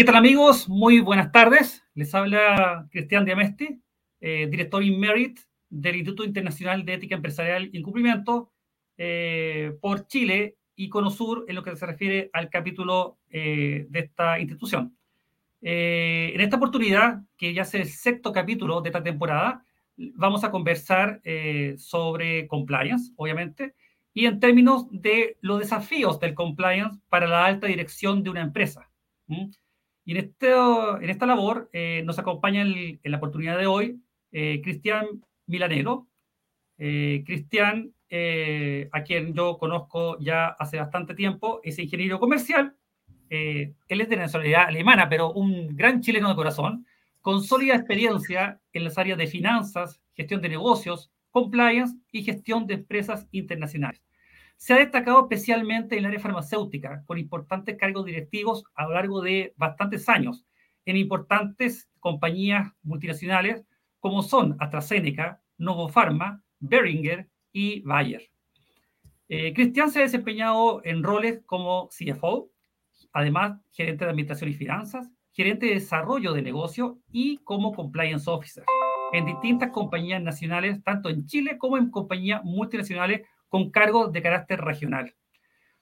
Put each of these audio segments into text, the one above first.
¿Qué tal amigos? Muy buenas tardes. Les habla Cristian Diamesti, eh, director in Merit del Instituto Internacional de Ética Empresarial y Incumplimiento eh, por Chile y Conosur en lo que se refiere al capítulo eh, de esta institución. en esta oportunidad, que ya es el sexto capítulo de esta temporada, vamos a conversar sobre compliance, obviamente, y en términos de los desafíos del compliance para la alta dirección de una empresa. Y en, este, en esta labor eh, nos acompaña en la oportunidad de hoy eh, Cristian Milanero. Eh, Cristian, a quien yo conozco ya hace bastante tiempo, es ingeniero comercial. él es de nacionalidad alemana, pero un gran chileno de corazón, con sólida experiencia en las áreas de finanzas, gestión de negocios, compliance y gestión de empresas internacionales. Se ha destacado especialmente en el área farmacéutica, con importantes cargos directivos a lo largo de bastantes años, en importantes compañías multinacionales como son AstraZeneca, Novofarma, Beringer y Bayer. Eh, Cristian se ha desempeñado en roles como CFO, además gerente de administración y finanzas, gerente de desarrollo de negocio y como compliance officer en distintas compañías nacionales, tanto en Chile como en compañías multinacionales con cargos de carácter regional.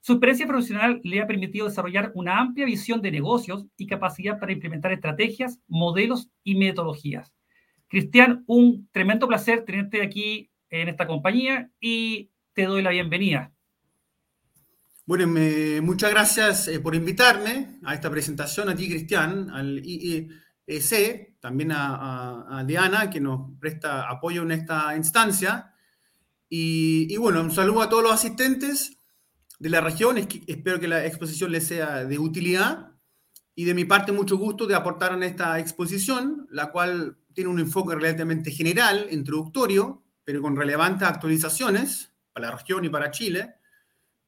Su experiencia profesional le ha permitido desarrollar una amplia visión de negocios y capacidad para implementar estrategias, modelos y metodologías. Cristian, un tremendo placer tenerte aquí en esta compañía y te doy la bienvenida. Bueno, muchas gracias eh, por invitarme a esta presentación, a ti, Cristian, al IEC, también a Diana, que nos presta apoyo en esta instancia. Y, bueno, un saludo a todos los asistentes de la región. espero que la exposición les sea de utilidad. Y de mi parte, mucho gusto de aportar en esta exposición, la cual tiene un enfoque relativamente general, introductorio, pero con relevantes actualizaciones para la región y para Chile,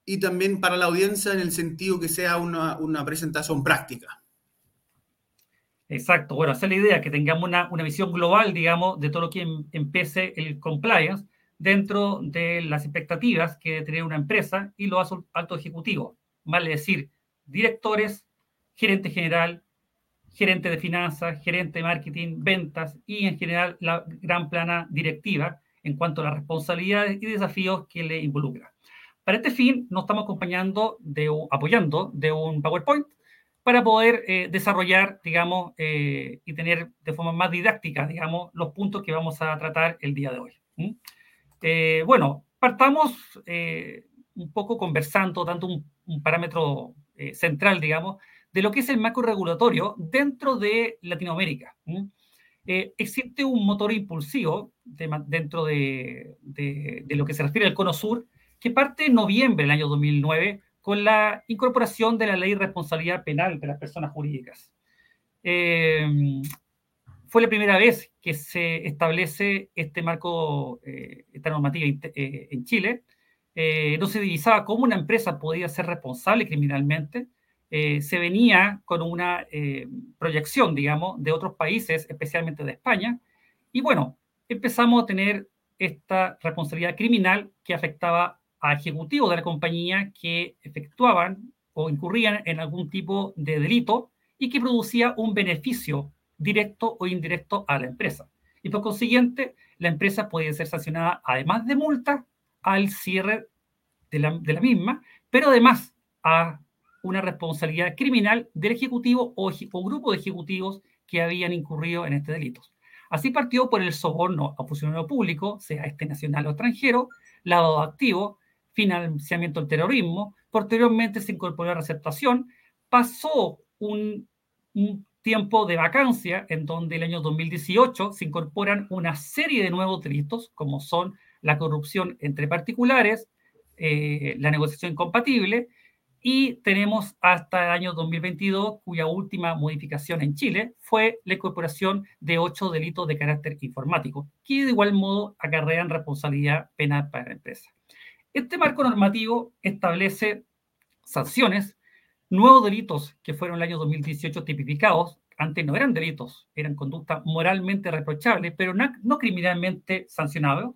y también para la audiencia en el sentido que sea una, una presentación práctica. Exacto, bueno, esa es la idea, que tengamos una, una visión global, digamos, de todo lo que em, empiece el compliance dentro de las expectativas que debe tener una empresa y los altos ejecutivos, vale decir, directores, gerente general, gerente de finanzas, gerente de marketing, ventas y en general la gran plana directiva en cuanto a las responsabilidades y desafíos que le involucra. Para este fin, nos estamos acompañando, de, apoyando de un PowerPoint para poder eh, desarrollar, digamos, eh, y tener de forma más didáctica, digamos, los puntos que vamos a tratar el día de hoy. Eh, bueno, partamos eh, un poco conversando, dando un, parámetro eh, central, digamos, de lo que es el marco regulatorio dentro de Latinoamérica. existe un motor impulsivo dentro de, lo que se refiere al Cono Sur, que parte en noviembre del año 2009 con la incorporación de la ley de responsabilidad penal de las personas jurídicas fue la primera vez que se establece este marco, eh, esta normativa eh, en Chile. Eh, no se divisaba cómo una empresa podía ser responsable criminalmente. se venía con una proyección, digamos, de otros países, especialmente de España. Y bueno, empezamos a tener esta responsabilidad criminal que afectaba a ejecutivos de la compañía que efectuaban o incurrían en algún tipo de delito y que producía un beneficio directo o indirecto a la empresa. Y por consiguiente, la empresa puede ser sancionada, además de multa, al cierre de la, misma, pero además a una responsabilidad criminal del ejecutivo o, grupo de ejecutivos que habían incurrido en este delito. Así partió por el soborno a funcionario público, sea este nacional o extranjero, lavado de activo, financiamiento del terrorismo, posteriormente se incorporó la receptación, pasó un tiempo de vacancia en donde el año 2018 se incorporan una serie de nuevos delitos, como son la corrupción entre particulares, eh, la negociación incompatible, y tenemos hasta el año 2022, cuya última modificación en Chile fue la incorporación de ocho delitos de carácter informático, que de igual modo acarrean responsabilidad penal para la empresa. Este marco normativo establece sanciones nuevos delitos que fueron el año 2018 tipificados, antes no eran delitos, eran conductas moralmente reprochables, pero no, criminalmente sancionables,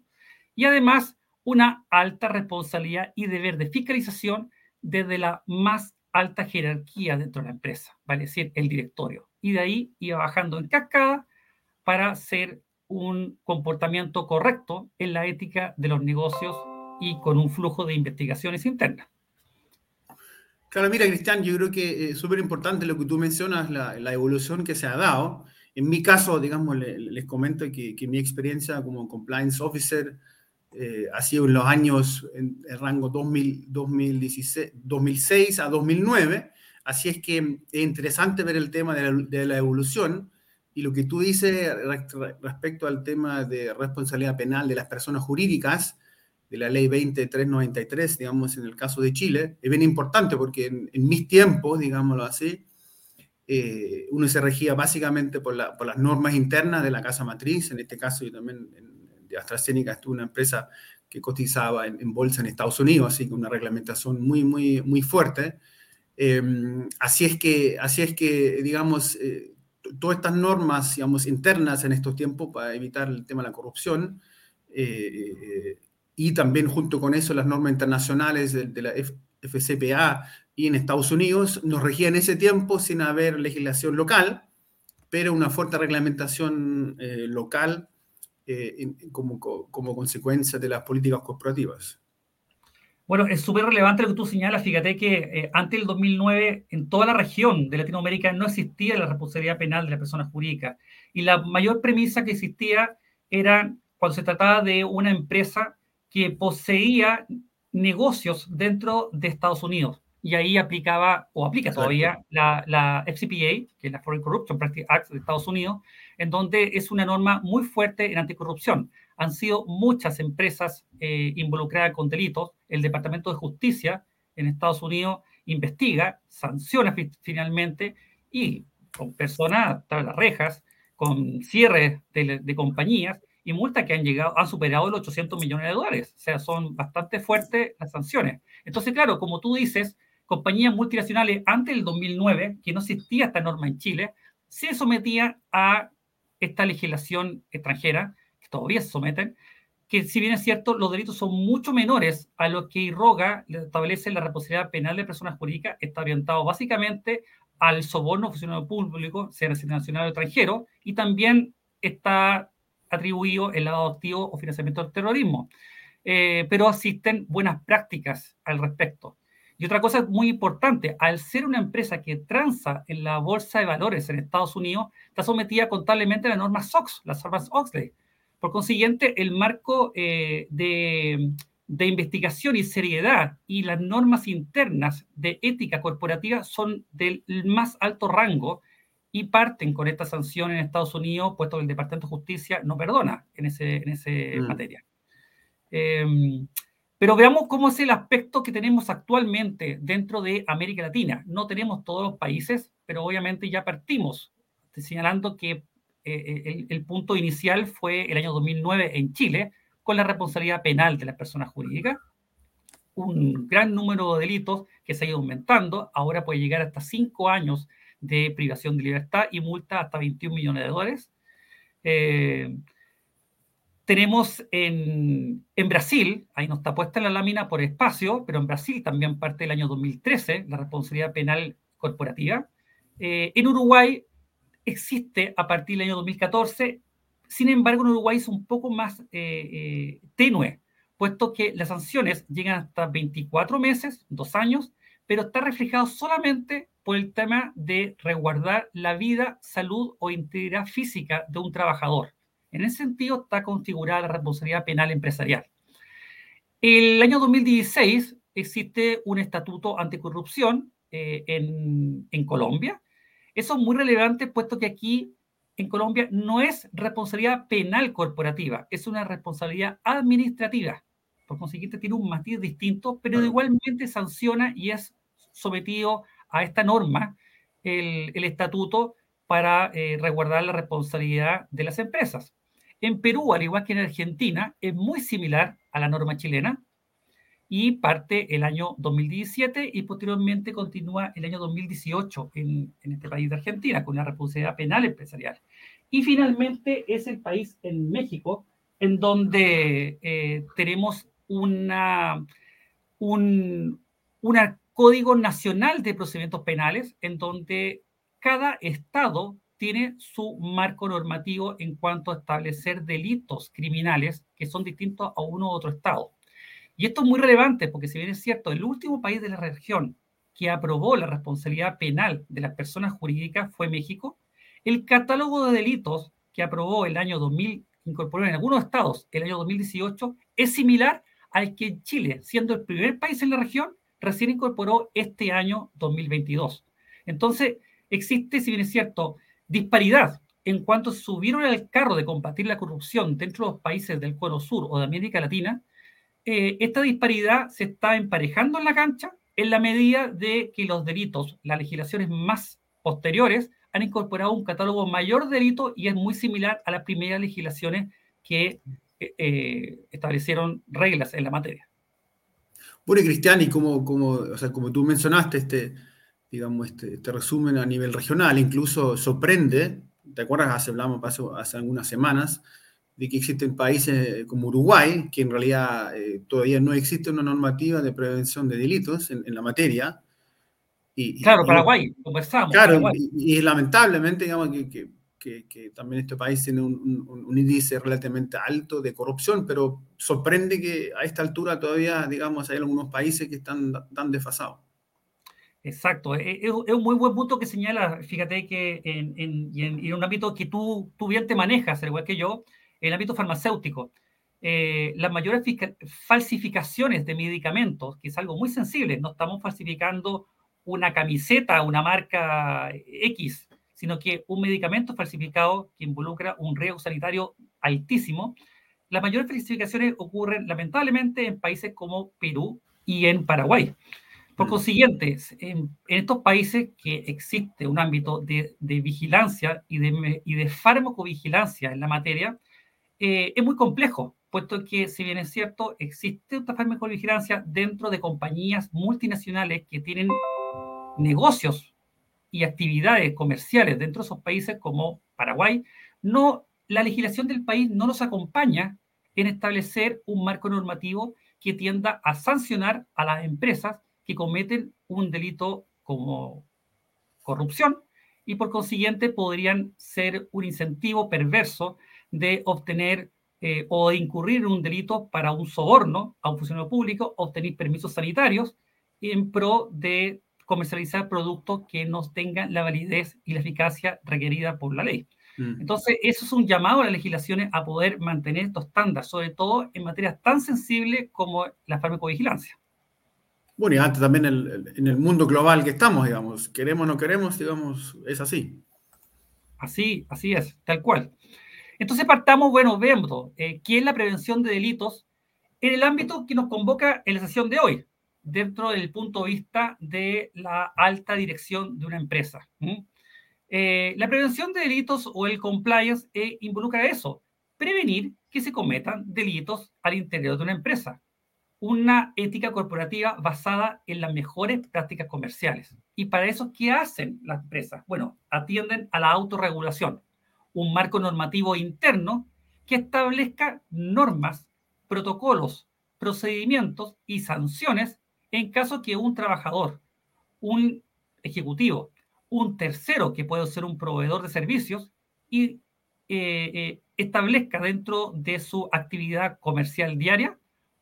y además una alta responsabilidad y deber de fiscalización desde la más alta jerarquía dentro de la empresa, vale decir, el directorio. Y de ahí iba bajando en cascada para ser un comportamiento correcto en la ética de los negocios y con un flujo de investigaciones internas. Claro, mira, Cristian, yo creo que es súper importante lo que tú mencionas, la, la, evolución que se ha dado. En mi caso, digamos, les, comento que, que, mi experiencia como compliance officer eh, ha sido en los años, en el rango 2000, 2016, 2006 a 2009. Así es que es interesante ver el tema de la, de la evolución y lo que tú dices respecto al tema de responsabilidad penal de las personas jurídicas, de la ley 2393, digamos, en el caso de Chile, es bien importante porque en, mis tiempos, digámoslo así, eh, uno se regía básicamente por, por, las normas internas de la casa matriz, en este caso yo también en, de AstraZeneca estuve una empresa que cotizaba en, bolsa en Estados Unidos, así que una reglamentación muy, muy, muy fuerte. Eh, así, es que, así es que, digamos, eh, todas estas normas, digamos, internas en estos tiempos para evitar el tema de la corrupción eh, y también junto con eso las normas internacionales de, la FCPA y en Estados Unidos nos regían ese tiempo sin haber legislación local, pero una fuerte reglamentación eh, local eh, como, como consecuencia de las políticas corporativas. Bueno, es súper relevante lo que tú señalas. Fíjate que eh, antes del 2009 en toda la región de Latinoamérica no existía la responsabilidad penal de las personas jurídicas. Y la mayor premisa que existía era cuando se trataba de una empresa que poseía negocios dentro de Estados Unidos. Y ahí aplicaba, o aplica todavía, la, la FCPA, que es la Foreign Corruption Practice Act de Estados Unidos, en donde es una norma muy fuerte en anticorrupción han sido muchas empresas eh, involucradas con delitos. El Departamento de Justicia en Estados Unidos investiga, sanciona finalmente y con personas tras las rejas, con cierres de, compañías y multas que han llegado, han superado los 800 millones de dólares. O sea, son bastante fuertes las sanciones. Entonces, claro, como tú dices, compañías multinacionales antes del 2009, que no existía esta norma en Chile, se sometían a esta legislación extranjera todavía se someten, que si bien es cierto, los delitos son mucho menores a lo que IROGA establece la responsabilidad penal de personas jurídicas, está orientado básicamente al soborno funcionario público, sea nacional o extranjero, y también está atribuido el lavado activo o financiamiento del terrorismo. Eh, pero existen buenas prácticas al respecto. Y otra cosa muy importante, al ser una empresa que transa en la bolsa de valores en Estados Unidos, está sometida contablemente a la norma SOX, las normas Oxley, por consiguiente, el marco eh, de, investigación y seriedad y las normas internas de ética corporativa son del más alto rango y parten con esta sanción en Estados Unidos, puesto que el Departamento de Justicia no perdona en ese, en ese mm. materia. Em, pero veamos cómo es el aspecto que tenemos actualmente dentro de América Latina. No tenemos todos los países, pero obviamente ya partimos señalando que eh, eh, el, punto inicial fue el año 2009 en Chile, con la responsabilidad penal de las personas jurídicas. Un gran número de delitos que se ha ido aumentando, ahora puede llegar hasta cinco años de privación de libertad y multa hasta 21 millones de dólares. Eh, tenemos en, Brasil, ahí no está puesta la lámina por espacio, pero en Brasil también parte del año 2013 la responsabilidad penal corporativa. en Uruguay existe a partir del año 2014. Sin embargo, en Uruguay es un poco más eh, eh, tenue, puesto que las sanciones llegan hasta 24 meses, dos años, pero está reflejado solamente por el tema de resguardar la vida, salud o integridad física de un trabajador. En ese sentido está configurada la responsabilidad penal empresarial. El año 2016 existe un estatuto anticorrupción eh, en, en Colombia, eso es muy relevante puesto que aquí en Colombia no es responsabilidad penal corporativa, es una responsabilidad administrativa. Por consiguiente, tiene un matiz distinto, pero igualmente sanciona y es sometido a esta norma el, estatuto para eh, resguardar la responsabilidad de las empresas. En Perú, al igual que en Argentina, es muy similar a la norma chilena, y parte el año 2017 y posteriormente continúa el año 2018 en, en este país de Argentina con la responsabilidad penal empresarial. Y finalmente es el país en México en donde eh, tenemos un, una Código Nacional de Procedimientos Penales, en donde cada estado tiene su marco normativo en cuanto a establecer delitos criminales que son distintos a uno u otro estado. Y esto es muy relevante porque si bien es cierto, el último país de la región que aprobó la responsabilidad penal de las personas jurídicas fue México, el catálogo de delitos que aprobó el año 2000, incorporó en algunos estados el año 2018, es similar al que Chile, siendo el primer país en la región, recién incorporó este año 2022. Entonces, existe, si bien es cierto, disparidad en cuanto subieron al carro de combatir la corrupción dentro de los países del Cono Sur o de América Latina, eh, esta disparidad se está emparejando en la cancha en la medida de que los delitos, las legislaciones más posteriores, han incorporado un catálogo mayor de delitos y es muy similar a las primeras legislaciones que eh, eh, establecieron reglas en la materia. Bueno, Cristian, y como, como, o sea, como tú mencionaste, este, digamos, este, este, resumen a nivel regional, incluso sorprende, ¿te acuerdas? Hace, hablamos hace algunas semanas, de que existen países como Uruguay, que en realidad eh, todavía no existe una normativa de prevención de delitos en, la materia. Y, claro, Paraguay, conversamos. Claro, Y, lamentablemente, digamos, que, que, que, también este país tiene un, un, índice relativamente alto de corrupción, pero sorprende que a esta altura todavía, digamos, hay algunos países que están tan desfasados. Exacto, e, e, es, un muy buen punto que señala, fíjate que en, en, en, un ámbito que tú, tú bien te manejas, al igual que yo, en el ámbito farmacéutico, eh, las mayores falsificaciones de medicamentos, que es algo muy sensible, no estamos falsificando una camiseta, una marca X, sino que un medicamento falsificado que involucra un riesgo sanitario altísimo, las mayores falsificaciones ocurren lamentablemente en países como Perú y en Paraguay. Por mm. consiguiente, en, estos países que existe un ámbito de, vigilancia y de, y de farmacovigilancia en la materia, eh, es muy complejo, puesto que, si bien es cierto, existe una farmacovigilancia dentro de compañías multinacionales que tienen negocios y actividades comerciales dentro de esos países como Paraguay, no, la legislación del país no nos acompaña en establecer un marco normativo que tienda a sancionar a las empresas que cometen un delito como corrupción y por consiguiente podrían ser un incentivo perverso de obtener eh, o de incurrir en un delito para un soborno a un funcionario público, obtener permisos sanitarios en pro de comercializar productos que no tengan la validez y la eficacia requerida por la ley. Mm. Entonces, eso es un llamado a las legislaciones a poder mantener estos estándares, sobre todo en materias tan sensibles como la farmacovigilancia. Bueno, y antes también en el mundo global que estamos, digamos, queremos o no queremos, digamos, es así. Así, así es, tal cual. Entonces partamos, bueno, vemos eh, qué es la prevención de delitos en el ámbito que nos convoca en la sesión de hoy, dentro del punto de vista de la alta dirección de una empresa. Eh, la prevención de delitos o el compliance eh, involucra eso, prevenir que se cometan delitos al interior de una empresa una ética corporativa basada en las mejores prácticas comerciales. Y para eso, ¿qué hacen las empresas? Bueno, atienden a la autorregulación, un marco normativo interno que establezca normas, protocolos, procedimientos y sanciones en caso que un trabajador, un ejecutivo, un tercero que puede ser un proveedor de servicios y eh, eh, establezca dentro de su actividad comercial diaria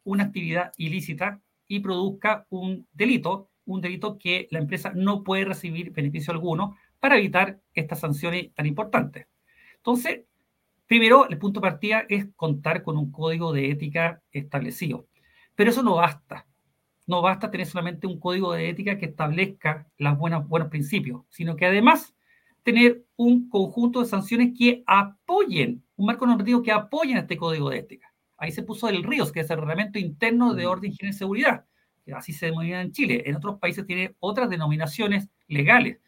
una actividad ilícita y produzca un delito, un delito que la empresa no puede recibir beneficio alguno para evitar estas sanciones tan importantes. Entonces, primero, el punto de partida es contar con un código de ética establecido. Pero eso no basta. No basta tener solamente un código de ética que establezca los buenos, buenos principios, sino que además tener un conjunto de sanciones que apoyen, un marco normativo que apoyen este código de ética. Ahí se puso el RIOS, que es el Reglamento Interno de Orden, Higiene y Seguridad, que así se denomina en Chile. En otros países tiene otras denominaciones legales.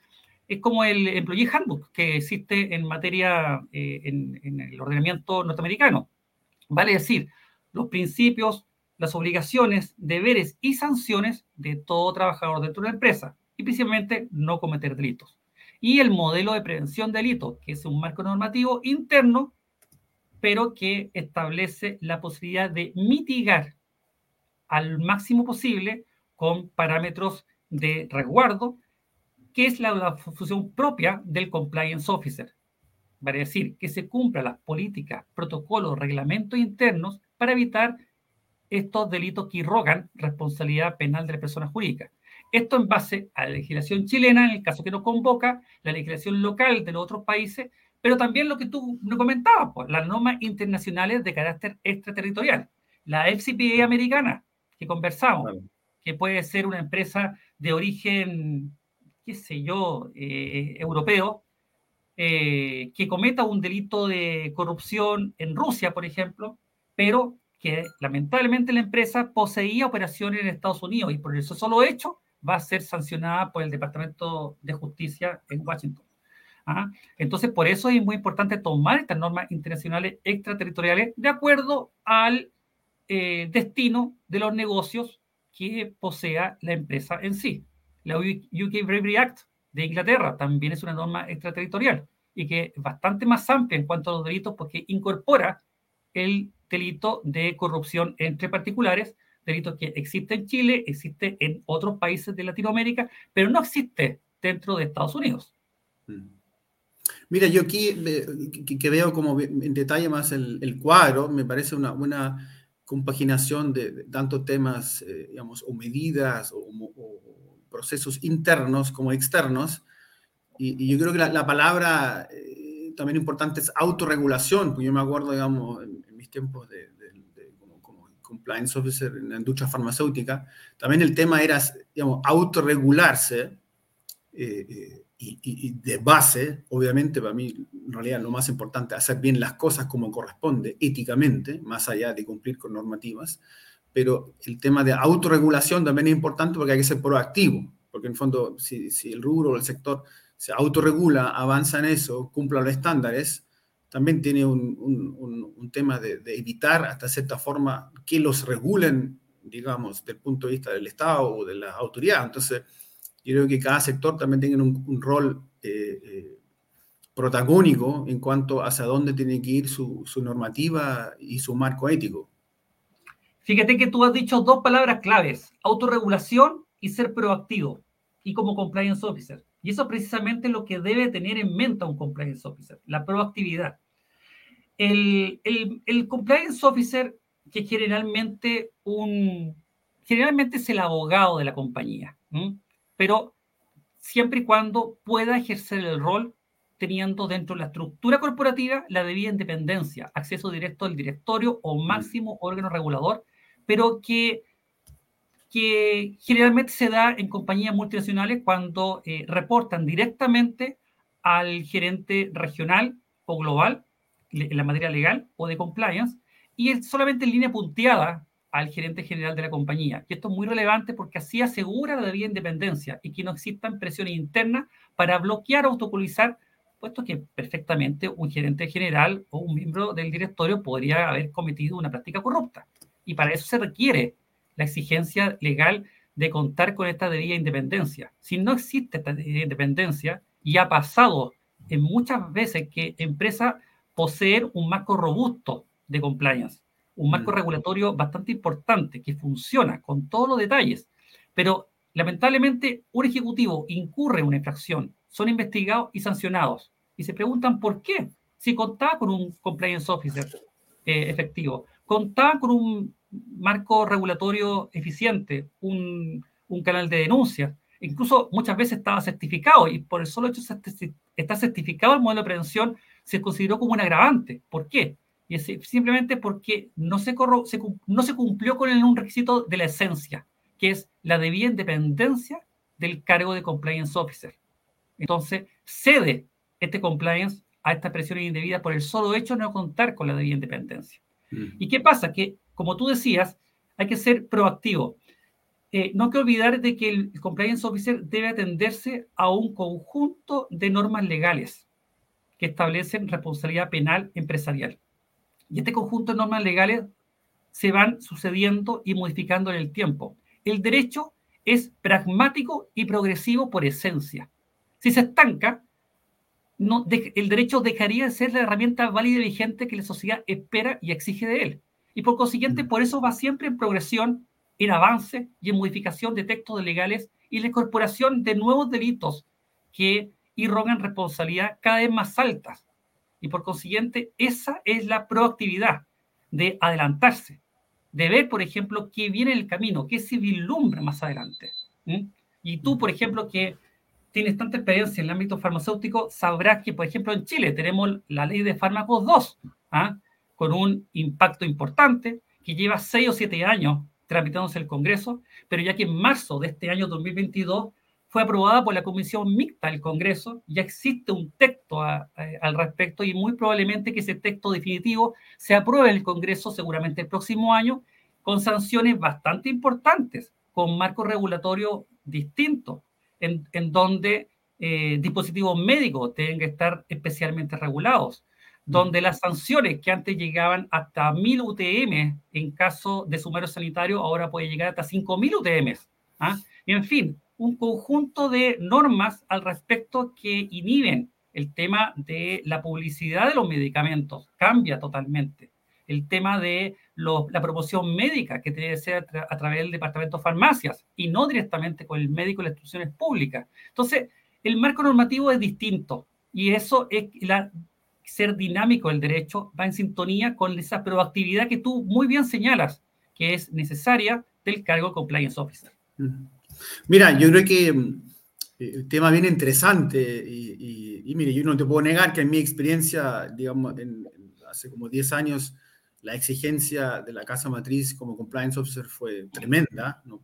Es como el Employee Handbook que existe en materia, eh, en, el ordenamiento norteamericano. Vale decir, los principios, las obligaciones, deberes y sanciones de todo trabajador dentro de la empresa y principalmente no cometer delitos. Y el modelo de prevención de delitos, que es un marco normativo interno pero que establece la posibilidad de mitigar al máximo posible con parámetros de resguardo, que es la, función propia del compliance officer. Vale decir, que se cumplan las políticas, protocolos, reglamentos internos para evitar estos delitos que irrogan responsabilidad penal de la persona jurídica. Esto en base a la legislación chilena, en el caso que nos convoca, la legislación local de los otros países, pero también lo que tú me comentabas, pues, las normas internacionales de carácter extraterritorial. La FCPA americana, que conversamos, que puede ser una empresa de origen, qué sé yo, eh, europeo, eh, que cometa un delito de corrupción en Rusia, por ejemplo, pero que lamentablemente la empresa poseía operaciones en Estados Unidos y por eso solo hecho va a ser sancionada por el Departamento de Justicia en Washington. ¿Ah? Entonces, por eso es muy importante tomar estas normas internacionales extraterritoriales de acuerdo al eh, destino de los negocios que posea la empresa en sí. La UK Bravery Act de Inglaterra también es una norma extraterritorial y que es bastante más amplia en cuanto a los delitos porque incorpora el delito de corrupción entre particulares, delito que existe en Chile, existe en otros países de Latinoamérica, pero no existe dentro de Estados Unidos. Mm. Mira, yo aquí que, veo como en detalle más el, cuadro, me parece una buena compaginación de, tantos temas, eh, digamos, o medidas o, procesos internos como externos. Y, yo creo que la, palabra eh, también importante es autorregulación, porque yo me acuerdo, digamos, en, mis tiempos de, como, compliance officer en la industria farmacéutica, también el tema era, digamos, autorregularse. Eh, y, de base, obviamente, para mí, en realidad, lo más importante es hacer bien las cosas como corresponde, éticamente, más allá de cumplir con normativas. Pero el tema de autorregulación también es importante porque hay que ser proactivo, porque en fondo, si, si el rubro o el sector se autorregula, avanza en eso, cumpla los estándares, también tiene un, tema de, evitar, hasta cierta forma, que los regulen, digamos, desde el punto de vista del Estado o de la autoridad. Entonces, yo creo que cada sector también tiene un, rol eh, eh, protagónico en cuanto hacia dónde tiene que ir su, normativa y su marco ético. Fíjate que tú has dicho dos palabras claves, autorregulación y ser proactivo, y como compliance officer. Y eso es precisamente lo que debe tener en mente un compliance officer, la proactividad. El, compliance officer, que generalmente, un, generalmente es el abogado de la compañía pero siempre y cuando pueda ejercer el rol teniendo dentro de la estructura corporativa la debida independencia, acceso directo al directorio o mm. máximo órgano regulador, pero que, que generalmente se da en compañías multinacionales cuando eh, reportan directamente al gerente regional o global en la materia legal o de compliance y es solamente en línea punteada al gerente general de la compañía. Y esto es muy relevante porque así asegura la debida independencia y que no existan presiones internas para bloquear o autocolizar, puesto que perfectamente un gerente general o un miembro del directorio podría haber cometido una práctica corrupta. Y para eso se requiere la exigencia legal de contar con esta debida independencia. Si no existe esta debida independencia, y ha pasado en muchas veces que empresas poseen un marco robusto de compliance, un marco mm. regulatorio bastante importante que funciona con todos los detalles, pero lamentablemente un ejecutivo incurre en una infracción, son investigados y sancionados y se preguntan por qué, si contaba con un compliance officer eh, efectivo, contaba con un marco regulatorio eficiente, un, un canal de denuncia, incluso muchas veces estaba certificado y por el solo hecho de estar certificado el modelo de prevención se consideró como un agravante. ¿Por qué? Y es simplemente porque no se, no se cumplió con un requisito de la esencia, que es la debida independencia del cargo de compliance officer. Entonces, cede este compliance a esta presión indebida por el solo hecho de no contar con la debida independencia. Mm. ¿Y qué pasa? Que, como tú decías, hay que ser proactivo. Eh, no hay que olvidar de que el compliance officer debe atenderse a un conjunto de normas legales que establecen responsabilidad penal empresarial. Y este conjunto de normas legales se van sucediendo y modificando en el tiempo. El derecho es pragmático y progresivo por esencia. Si se estanca, el derecho dejaría de ser la herramienta válida y vigente que la sociedad espera y exige de él. Y por consiguiente, por eso va siempre en progresión, en avance y en modificación de textos legales y la incorporación de nuevos delitos que irrogan responsabilidad cada vez más altas. Y por consiguiente, esa es la proactividad de adelantarse, de ver, por ejemplo, qué viene en el camino, qué se vislumbra más adelante. Y tú, por ejemplo, que tienes tanta experiencia en el ámbito farmacéutico, sabrás que, por ejemplo, en Chile tenemos la ley de fármacos 2, ¿ah? Con un impacto importante que lleva seis o siete años tramitándose el Congreso, pero ya que en marzo de este año 2022 fue aprobada por la Comisión Mixta del Congreso, ya existe un texto al respecto y muy probablemente que ese texto definitivo se apruebe en el Congreso seguramente el próximo año con sanciones bastante importantes, con marcos regulatorios distintos, en, en donde eh, dispositivos médicos tienen que estar especialmente regulados, donde las sanciones que antes llegaban hasta 1000 UTM en caso de sumario sanitario, ahora puede llegar hasta 5000 UTM. ¿ah? En fin, un conjunto de normas al respecto que inhiben el tema de la publicidad de los medicamentos, cambia totalmente. El tema de la promoción médica, que debe ser a, través del departamento de farmacias y no directamente con el médico y las instituciones públicas. Entonces, el marco normativo es distinto y eso es la, ser dinámico del derecho va en sintonía con esa proactividad que tú muy bien señalas, que es necesaria del cargo de compliance officer. Mira, yo creo que mm, el tema bien interesante y, mire, yo no te puedo negar que en mi experiencia, digamos, hace como 10 años, la exigencia de la casa matriz como compliance officer fue tremenda, no,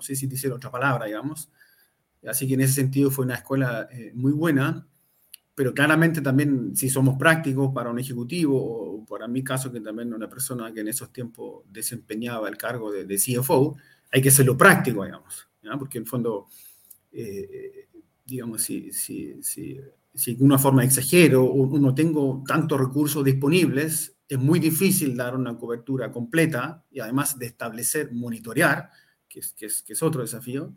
sé si dice otra palabra, digamos, así que en ese sentido fue una escuela eh, muy buena, pero claramente también si somos prácticos para un ejecutivo o para mi caso que también una persona que en esos tiempos desempeñaba el cargo de, de CFO, hay que hacerlo práctico, digamos porque en el fondo, eh, digamos, si, si, si, si de alguna forma exagero o no tengo tantos recursos disponibles, es muy difícil dar una cobertura completa y además de establecer, monitorear, que es, que es, que es otro desafío.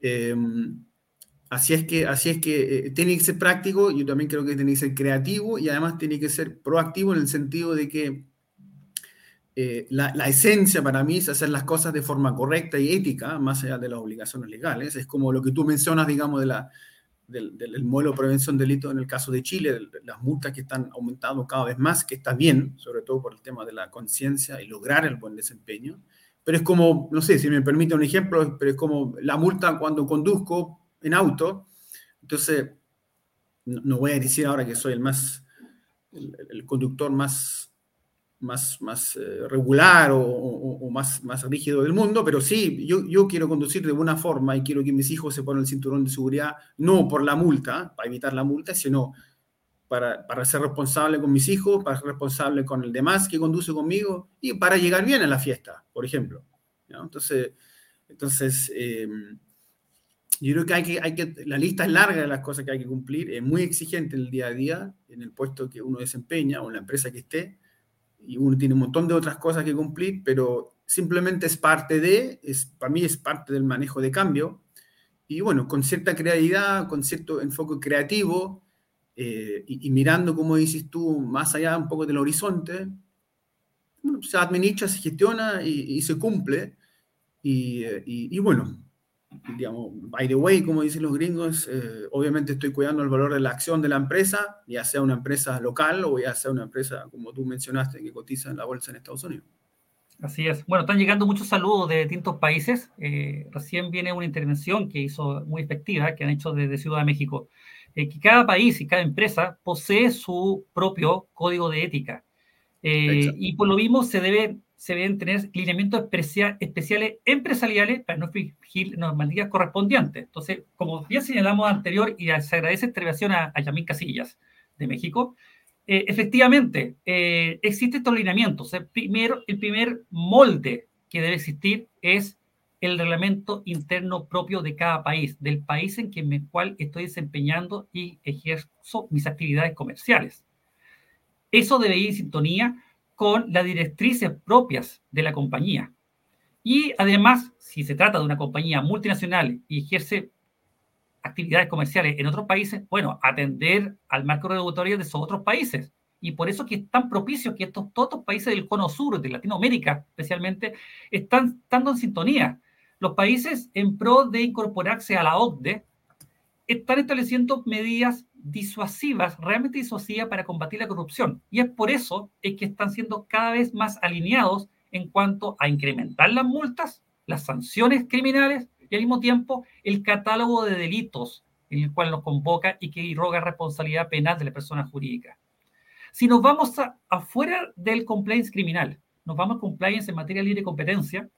Em, así es que, así es que eh, tiene que ser práctico, yo también creo que tiene que ser creativo y además tiene que ser proactivo en el sentido de que eh, la, esencia para mí es hacer las cosas de forma correcta y ética, más allá de las obligaciones legales. Es como lo que tú mencionas, digamos, de la, del, del, modelo de prevención de delito en el caso de Chile, las multas que están aumentando cada vez más, que está bien, sobre todo por el tema de la conciencia y lograr el buen desempeño. Pero es como, no sé si me permite un ejemplo, pero es como la multa cuando conduzco en auto. Entonces, no, voy a decir ahora que soy el más, el conductor más más, más eh, regular o, más, más rígido del mundo, pero sí, yo, yo quiero conducir de buena forma y quiero que mis hijos se pongan el cinturón de seguridad, no por la multa, para evitar la multa, sino para, para ser responsable con mis hijos, para ser responsable con el demás que conduce conmigo y para llegar bien a la fiesta, por ejemplo. Entonces, entonces em, yo creo que hay, que hay que, la lista es larga de las cosas que hay que cumplir, es muy exigente en el día a día, en el puesto que uno desempeña o en la empresa que esté, y uno tiene un montón de otras cosas que cumplir, pero simplemente es parte de, es, para mí es parte del manejo de cambio. Y bueno, con cierta creatividad, con cierto enfoque creativo eh, y, mirando, como dices tú, más allá un poco del horizonte, bueno, se administra, se gestiona y, se cumple. Y, eh, y, bueno, digamos, by the way, como dicen los gringos, eh, obviamente estoy cuidando el valor de la acción de la empresa, ya sea una empresa local o ya sea una empresa, como tú mencionaste, que cotiza en la bolsa en Estados Unidos. Así es. Bueno, están llegando muchos saludos de distintos países. Eh, recién viene una intervención que hizo muy efectiva, que han hecho desde Ciudad de México, eh, que cada país y cada empresa posee su propio código de ética. y por lo mismo se debe se deben tener lineamientos especiales empresariales para no fingir normativas correspondientes. Entonces, como ya señalamos anterior, y se agradece esta intervención a, Yamín Casillas de México, eh, efectivamente, eh, existen estos lineamientos. El, primer molde que debe existir es el reglamento interno propio de cada país, del país en el cual estoy desempeñando y ejerzo mis actividades comerciales. Eso debe ir en sintonía con las directrices propias de la compañía. Y además, si se trata de una compañía multinacional y ejerce actividades comerciales en otros países, bueno, atender al marco regulatorio de esos otros países. Y por eso que es tan propicio que estos, todos países del cono sur, de Latinoamérica especialmente, están estando en sintonía. Los países en pro de incorporarse a la OCDE están estableciendo medidas disuasivas, realmente disuasivas para combatir la corrupción. Y es por eso es que están siendo cada vez más alineados en cuanto a incrementar las multas, las sanciones criminales y al mismo tiempo el catálogo de delitos en el cual nos convoca y que irroga responsabilidad penal de la persona jurídica. Si nos vamos afuera del compliance criminal, nos vamos al compliance en materia de libre competencia,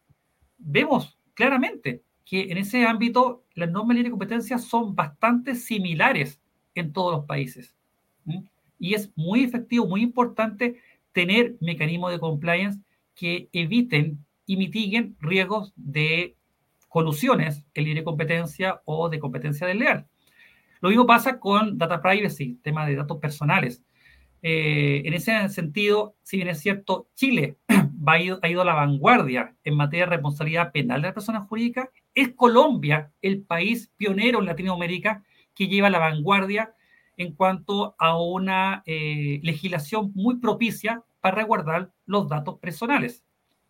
vemos claramente que en ese ámbito las normas de libre competencia son bastante similares en todos los países. Y es muy efectivo, muy importante tener mecanismos de compliance que eviten y mitiguen riesgos de colusiones en libre competencia o de competencia desleal. Lo mismo pasa con data privacy, tema de datos personales. Eh, en ese sentido, si bien es cierto, Chile ha ido, ha ido a la vanguardia en materia de responsabilidad penal de las personas jurídicas, es Colombia el país pionero en Latinoamérica que lleva la vanguardia en cuanto a una eh, legislación muy propicia para resguardar los datos personales.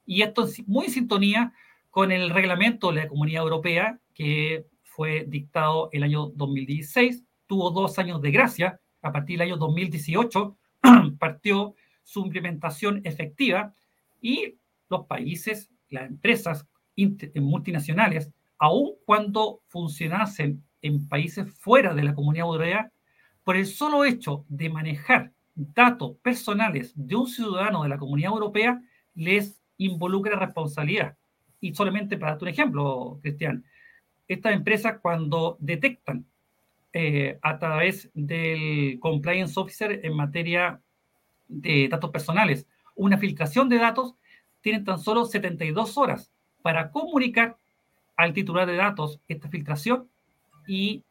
Y esto es muy en sintonía con el reglamento de la Comunidad Europea que fue dictado el año 2016, tuvo dos años de gracia, a partir del año 2018 partió su implementación efectiva y los países, las empresas multinacionales, aun cuando funcionasen en países fuera de la comunidad europea, por el solo hecho de manejar datos personales de un ciudadano de la comunidad europea, les involucra responsabilidad. Y solamente para un ejemplo, Cristian, estas empresas cuando detectan eh, a través del compliance officer en materia de datos personales una filtración de datos, tienen tan solo 72 horas para comunicar al titular de datos esta filtración y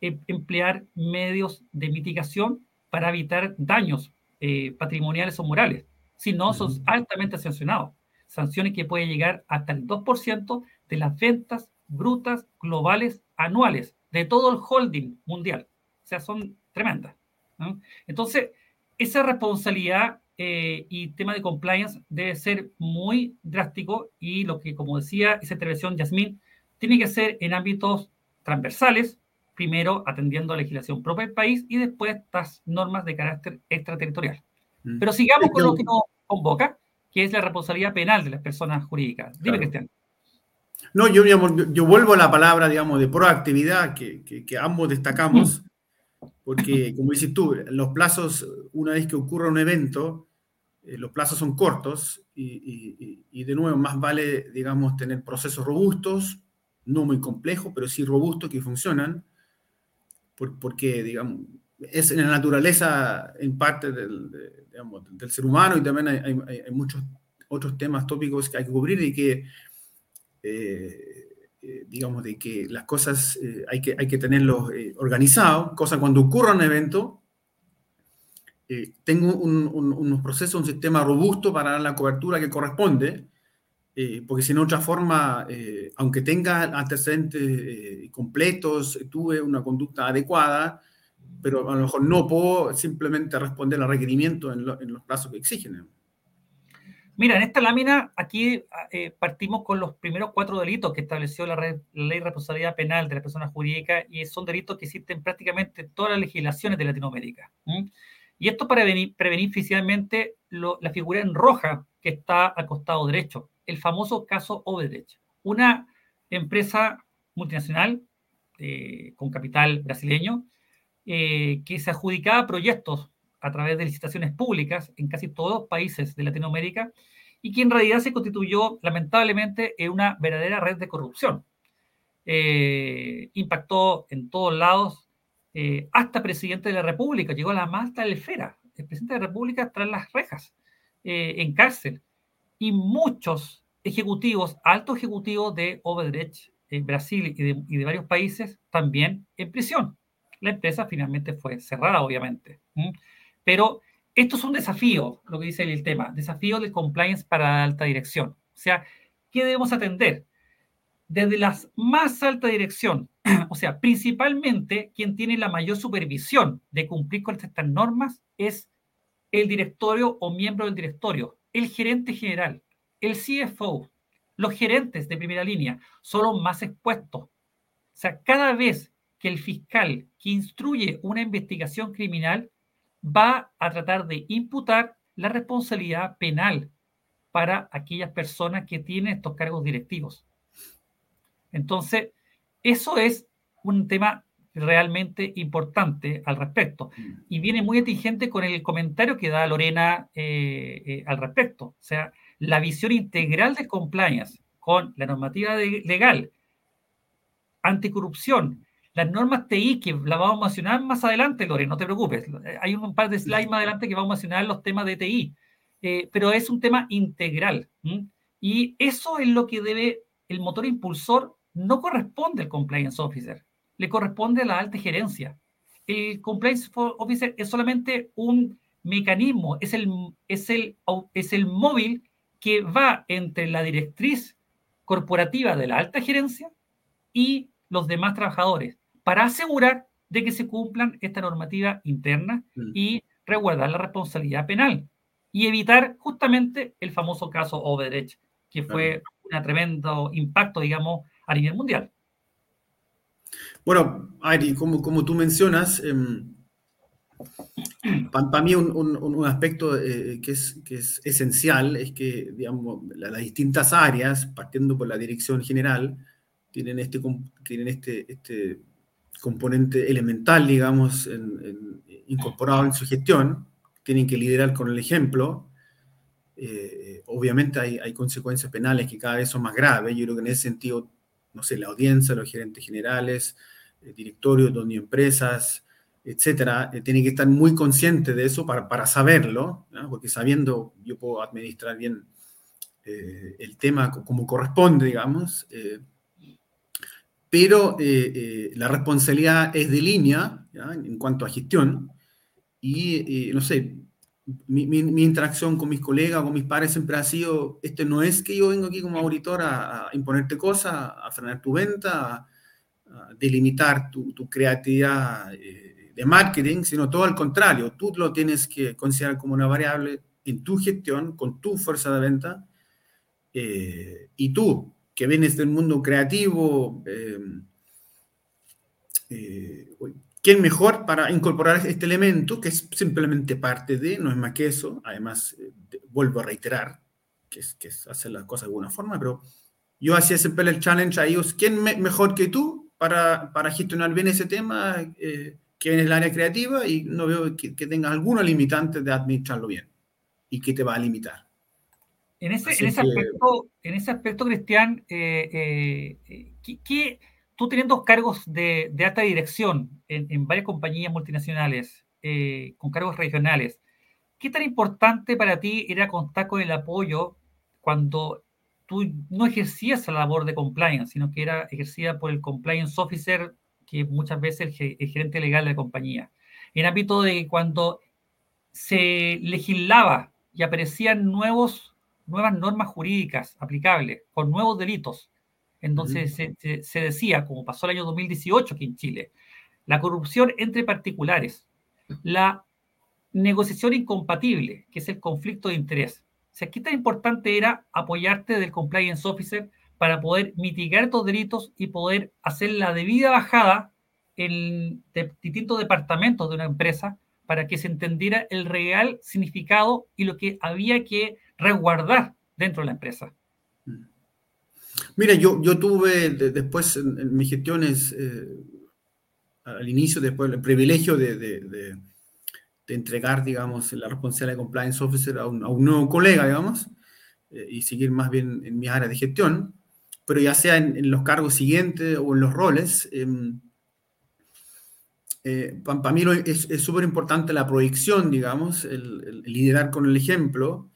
eh, emplear medios de mitigación para evitar daños eh, patrimoniales o morales. Si no, son altamente sancionados. Sanciones que pueden llegar hasta el 2% de las ventas brutas globales anuales de todo el holding mundial. O sea, son tremendas. Entonces, esa responsabilidad eh, y tema de compliance debe ser muy drástico y lo que, como decía esa intervención, Yasmín, tiene que ser en ámbitos transversales, primero atendiendo a la legislación propia del país y después estas normas de carácter extraterritorial. Mm. Pero sigamos con lo que nos convoca, que es la responsabilidad penal de las personas jurídicas. Dime, Cristian. No, yo, yo vuelvo a la palabra, digamos, de proactividad que, que, ambos destacamos, porque, como dices tú, los plazos, una vez que ocurra un evento, eh, los plazos son cortos y, y, de nuevo, más vale, digamos, tener procesos robustos, no muy complejos, pero sí robustos que funcionan, porque, digamos, es en la naturaleza, en parte del, del ser humano y también hay, muchos otros temas tópicos que hay que cubrir y que eh, eh, digamos, de que las cosas eh, hay, que, hay que tenerlos organizados, cosa cuando ocurra un evento, tengo unos procesos, un sistema robusto para dar la cobertura que corresponde, porque si no, otra forma, aunque tenga antecedentes completos, tuve una conducta adecuada, pero a lo mejor no puedo simplemente responder al requerimiento en, en los plazos que exigen. Mira, en esta lámina aquí eh, partimos con los primeros cuatro delitos que estableció la, ley de responsabilidad penal de las personas jurídicas y son delitos que existen prácticamente en todas las legislaciones de Latinoamérica. Y esto para prevenir oficialmente la figura en roja que está al costado derecho, el famoso caso Odebrecht. Una empresa multinacional eh, con capital brasileño eh, que se adjudicaba proyectos a través de licitaciones públicas en casi todos los países de Latinoamérica y que en realidad se constituyó lamentablemente en una verdadera red de corrupción. Eh, impactó en todos lados, eh, hasta presidente de la República, llegó a la más alta esfera, el presidente de la República tras las rejas, eh, en cárcel, y muchos ejecutivos, altos ejecutivos de Odebrecht en Brasil y de, y de, varios países también en prisión. La empresa finalmente fue cerrada, obviamente. Pero esto es un desafío, lo que dice el tema, desafío de compliance para la alta dirección. O sea, ¿qué debemos atender? Desde la más alta dirección, o sea, principalmente quien tiene la mayor supervisión de cumplir con estas normas es el directorio o miembro del directorio, el gerente general, el CFO, los gerentes de primera línea son los más expuestos. O sea, cada vez que el fiscal que instruye una investigación criminal va a tratar de imputar la responsabilidad penal para aquellas personas que tienen estos cargos directivos. Entonces, eso es un tema realmente importante al respecto. Mm. Y viene muy atingente con el comentario que da Lorena eh, eh, al respecto. O sea, la visión integral de compliance con la normativa legal, anticorrupción, las normas TI, que la vamos a mencionar más adelante, Lorena, no te preocupes. Hay un par de slides más adelante que vamos a mencionar los temas de TI. Eh, pero es un tema integral. Y eso es lo que debe, el motor impulsor no corresponde al compliance officer le corresponde a la alta gerencia. El compliance officer es solamente un mecanismo, es el, es el, es el móvil que va entre la directriz corporativa de la alta gerencia y los demás trabajadores para asegurar de que se cumplan esta normativa interna mm. y resguardar la responsabilidad penal y evitar justamente el famoso caso Overedge, que fue un tremendo impacto, digamos, a nivel mundial. Bueno, Ari, como, como tú mencionas, em, para mí un, aspecto eh, que, es, que, es, esencial es que, digamos, las distintas áreas, partiendo por la dirección general, tienen este, tienen este, este componente elemental, digamos, incorporado en su gestión, tienen que liderar con el ejemplo. Eh, obviamente hay, hay, consecuencias penales que cada vez son más graves. Yo creo que en ese sentido, no sé, la audiencia, los gerentes generales, eh, directorios, donde empresas, etcétera, eh, tienen que estar muy conscientes de eso para, para saberlo, porque sabiendo yo puedo administrar bien eh, el tema como corresponde, digamos, pero la responsabilidad es de línea en cuanto a gestión y, no sé, mi, mi, interacción con mis colegas, con mis pares siempre ha sido, este no es que yo vengo aquí como auditor a, a imponerte cosas, a frenar tu venta, delimitar tu, tu creatividad eh, de marketing, sino todo al contrario, tú lo tienes que considerar como una variable en tu gestión, con tu fuerza de venta, eh, y tú, que vienes del mundo creativo, eh, ¿quién mejor para incorporar este elemento, que es simplemente parte de, no es más que eso, además, vuelvo a reiterar, que es, que es hacer las cosas de alguna forma, pero yo hacía siempre el challenge a ellos, ¿quién mejor que tú para, para gestionar bien ese tema eh, que en el área creativa y no veo que, que tengas alguna limitante de administrarlo bien y que te va a limitar. En ese, en ese, aspecto, en ese aspecto, Cristian, eh, eh, tú teniendo cargos de, alta dirección en, varias compañías multinacionales, con cargos regionales, ¿qué tan importante para ti era contar con el apoyo cuando tú no ejercías la labor de compliance, sino que era ejercida por el compliance officer, que muchas veces es el, gerente legal de la compañía. En ámbito de cuando se legislaba y aparecían nuevos, nuevas normas jurídicas aplicables con nuevos delitos, entonces se, se, decía, como pasó el año 2018 aquí en Chile, la corrupción entre particulares, la negociación incompatible, que es el conflicto de interés, sea, ¿qué tan importante era apoyarte del compliance officer para poder mitigar estos delitos y poder hacer la debida bajada en distintos departamentos de una empresa para que se entendiera el real significado y lo que había que resguardar dentro de la empresa? Mira, yo, yo tuve después en, mis gestiones, eh, al inicio, después, el privilegio de de entregar, digamos, la responsabilidad de compliance officer a un, nuevo colega, digamos, eh, y seguir más bien en mi área de gestión, pero ya sea en, los cargos siguientes o en los roles, em, eh, para mí es súper importante la proyección, digamos, el, liderar con el ejemplo,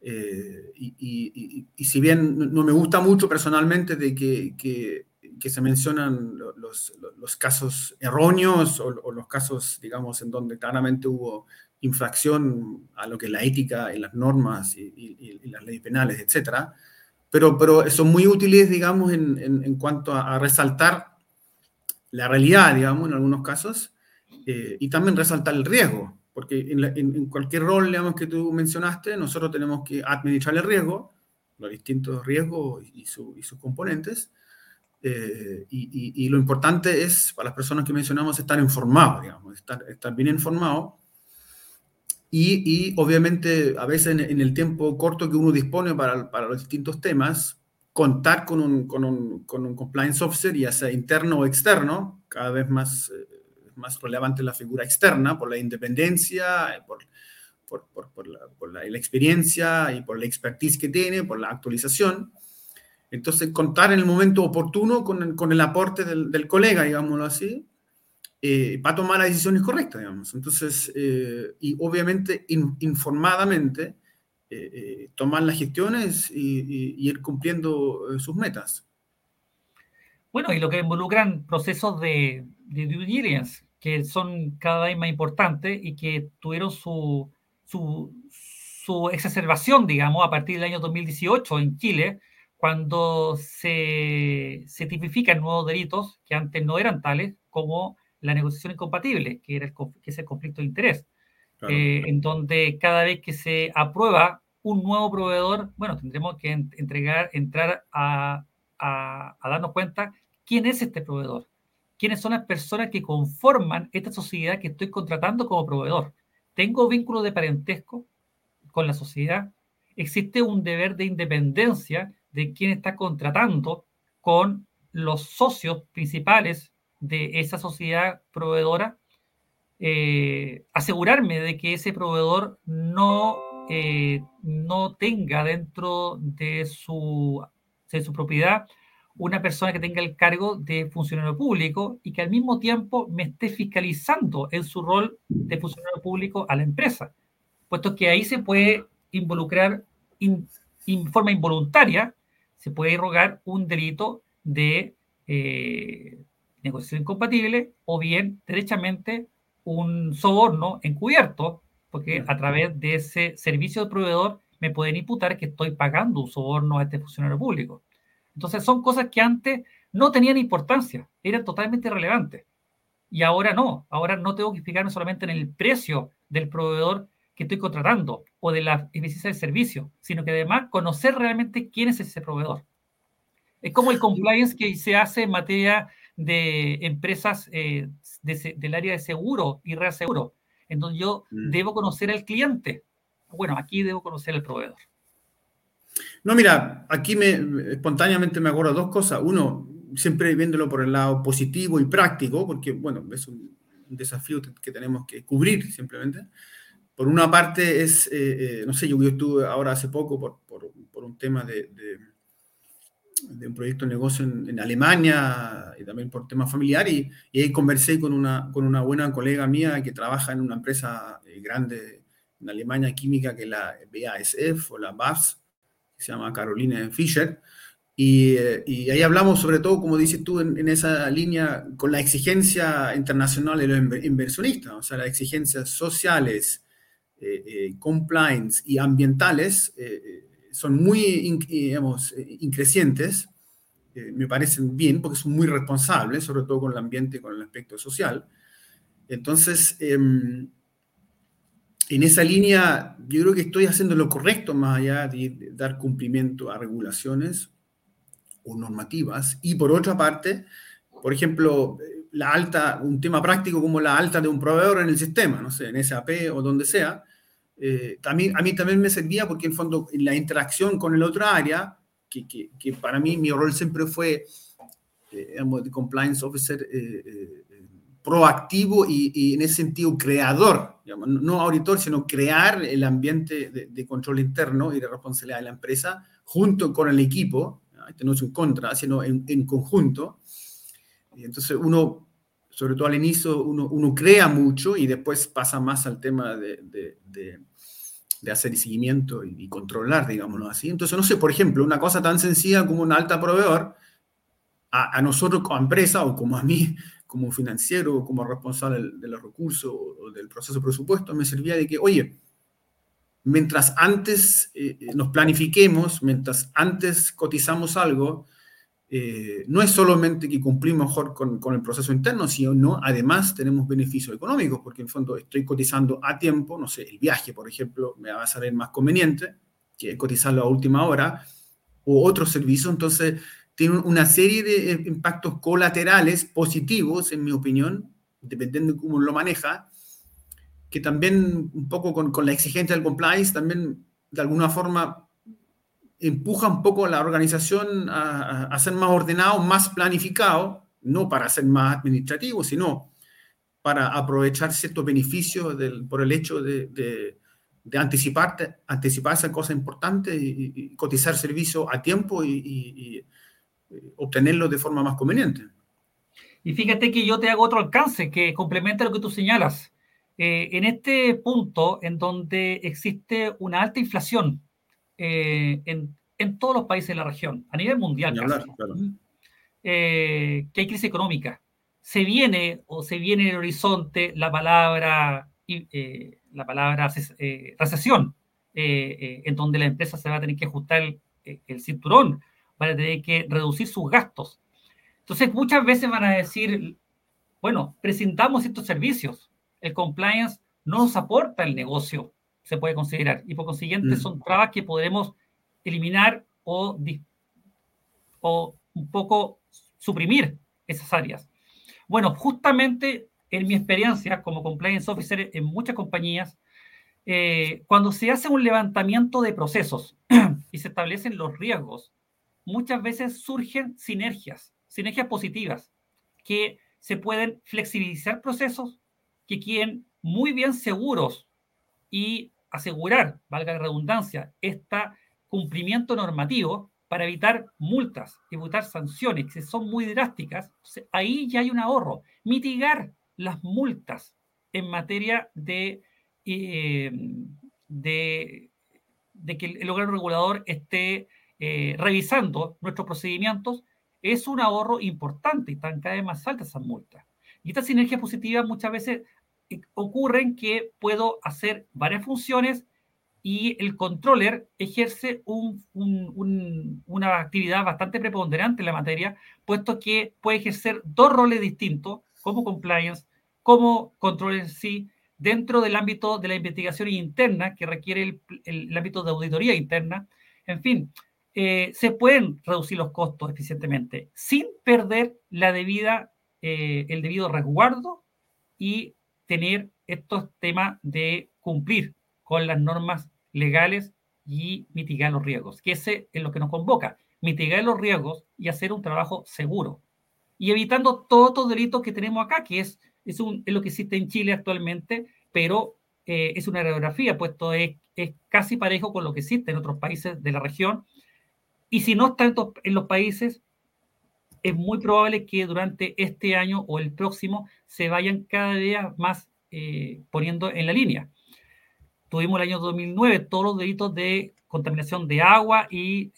eh, y, si bien no me gusta mucho personalmente de que, se mencionan los, casos erróneos o, los casos, digamos, en donde claramente hubo infracción a lo que es la ética y las normas y, las leyes penales, etc. Pero, pero son muy útiles, digamos, en, en, cuanto a, resaltar la realidad, digamos, en algunos casos, eh, y también resaltar el riesgo, porque en, en, cualquier rol, digamos, que tú mencionaste, nosotros tenemos que administrar el riesgo, los distintos riesgos y, sus componentes. Eh, y, lo importante es, para las personas que mencionamos, estar informados, digamos, estar, estar bien informados. Y, obviamente, a veces en, el tiempo corto que uno dispone para, para los distintos temas, contar con un, con, un, con un, compliance officer, ya sea interno o externo, cada vez más, eh, más relevante la figura externa por la independencia, por, por, por, la, la, la, experiencia y por la expertise que tiene, por la actualización. Entonces, contar en el momento oportuno con el, con el aporte del, del, colega, digámoslo así, eh, para tomar las decisiones correctas, digamos. Entonces, eh, y obviamente informadamente, eh, tomar las gestiones y, y ir cumpliendo sus metas. Bueno, y lo que involucran procesos de, de due diligence, que son cada vez más importantes y que tuvieron su, su, su, exacerbación, digamos, a partir del año 2018 en Chile, cuando se, se tipifican nuevos delitos que antes no eran tales, como la negociación incompatible, que, era el, que es el conflicto de interés, eh, en donde cada vez que se aprueba un nuevo proveedor, bueno, tendremos que entregar, entrar a, a, a darnos cuenta quién es este proveedor, quiénes son las personas que conforman esta sociedad que estoy contratando como proveedor. ¿Tengo vínculo de parentesco con la sociedad? ¿Existe un deber de independencia de quien está contratando con los socios principales de esa sociedad proveedora? Eh, asegurarme de que ese proveedor no, eh, no tenga dentro de su, de su propiedad una persona que tenga el cargo de funcionario público y que al mismo tiempo me esté fiscalizando en su rol de funcionario público a la empresa, puesto que ahí se puede involucrar en forma involuntaria, se puede rogar un delito de eh, negociación incompatible o bien derechamente un soborno encubierto, porque a través de ese servicio de proveedor me pueden imputar que estoy pagando un soborno a este funcionario público. Entonces son cosas que antes no tenían importancia, eran totalmente irrelevantes. Y ahora no, ahora no tengo que fijarme solamente en el precio del proveedor que estoy contratando o de la eficiencia del servicio, sino que además conocer realmente quién es ese proveedor. Es como el compliance que se hace en materia de empresas eh, del área de seguro y reaseguro, en donde yo mm. debo conocer al cliente. Bueno, aquí debo conocer al proveedor. No, mira, aquí me, espontáneamente me acuerdo dos cosas. Uno, siempre viéndolo por el lado positivo y práctico, porque, bueno, es un, desafío que tenemos que cubrir simplemente. Por una parte es, eh, eh, no sé, yo, estuve ahora hace poco por, por, por un tema de, de, un proyecto de negocio en, Alemania y también por tema familiar y, y, ahí conversé con una, con una buena colega mía que trabaja en una empresa eh, grande en Alemania química que es la BASF o la BASF que se llama Caroline Fischer, y, eh, y, ahí hablamos sobre todo, como dices tú, en, esa línea con la exigencia internacional de los inversionistas, o sea, las exigencias sociales, eh, eh, compliance y ambientales son muy, digamos, increcientes, me parecen bien porque son muy responsables, sobre todo con el ambiente y con el aspecto social. Entonces, em, en esa línea, yo creo que estoy haciendo lo correcto más allá de dar cumplimiento a regulaciones o normativas. Y por otra parte, por ejemplo, la alta, un tema práctico como la alta de un proveedor en el sistema, no sé, en SAP o donde sea, eh, también, a mí también me servía porque en fondo en la interacción con el otro área, que, que, que para mí mi rol siempre fue, eh, de compliance officer, eh, eh proactivo y, en ese sentido creador, no auditor, sino crear el ambiente de, control interno y de responsabilidad de la empresa junto con el equipo, este no es un contra, sino en, conjunto. Y entonces uno, sobre todo al inicio, uno, crea mucho y después pasa más al tema de, hacer seguimiento y, controlar, digámoslo así. Entonces, no sé, por ejemplo, una cosa tan sencilla como un alta proveedor, a nosotros como empresa o como a mí, como financiero, como responsable de los recursos o del proceso de presupuesto, me servía de que, oye, mientras antes eh, eh, nos planifiquemos, mientras antes cotizamos algo, eh, no es solamente que cumplimos mejor con, con, el proceso interno, sino además tenemos beneficios económicos, porque en fondo estoy cotizando a tiempo, no sé, el viaje, por ejemplo, me va a salir más conveniente que cotizarlo a última hora, u otros servicios. Entonces, tiene una serie de eh, impactos colaterales positivos, en mi opinión, dependiendo de cómo lo maneja, que también un poco con, con la exigencia del compliance, también de alguna forma empuja un poco a la organización a, a, ser más ordenado, más planificado, no para ser más administrativo, sino para aprovechar ciertos beneficios del, por el hecho de, de, de anticiparte, anticiparse a cosas importantes y, y, cotizar servicios a tiempo y, y, obtenerlos de forma más conveniente. Y fíjate que yo te hago otro alcance que complementa lo que tú señalas. Eh, en este punto en donde existe una alta inflación eh, en, en, todos los países de la región, a nivel mundial, hablar, claro. eh, que hay crisis económica, se viene o se viene en el horizonte la palabra, eh, la palabra eh, recesión, eh, en donde la empresa se va a tener que ajustar el, el, cinturón, van a tener que reducir sus gastos. Entonces, muchas veces van a decir, bueno, presentamos estos servicios, el compliance no nos aporta el negocio, se puede considerar, y por consiguiente mm. son trabas que podremos eliminar o, o un poco suprimir esas áreas. Bueno, justamente en mi experiencia como compliance officer en muchas compañías, eh, cuando se hace un levantamiento de procesos y se establecen los riesgos, muchas veces surgen sinergias, sinergias positivas, que se pueden flexibilizar procesos que queden muy bien seguros y asegurar, valga la redundancia, este cumplimiento normativo para evitar multas, evitar sanciones que son muy drásticas, ahí ya hay un ahorro. Mitigar las multas en materia de, eh, de, de, que el órgano regulador esté eh, revisando nuestros procedimientos es un ahorro importante y están cada vez más altas esas multas. Y estas sinergias positivas muchas veces eh, ocurren que puedo hacer varias funciones y el controller ejerce un, un, un, una actividad bastante preponderante en la materia, puesto que puede ejercer dos roles distintos, como compliance, como controller sí, dentro del ámbito de la investigación interna que requiere el ámbito de auditoría interna. En fin, eh, se pueden reducir los costos eficientemente sin perder la debida, eh, el debido resguardo y tener estos temas de cumplir con las normas legales y mitigar los riesgos, que ese es lo que nos convoca, mitigar los riesgos y hacer un trabajo seguro. Y evitando todos los delitos que tenemos acá, que es, es, lo que existe en Chile actualmente, pero eh, es una radiografía, puesto es, es casi parejo con lo que existe en otros países de la región. Y si no está en, en los países, es muy probable que durante este año o el próximo se vayan cada día más eh, poniendo en la línea. Tuvimos el año 2009 todos los delitos de contaminación de agua y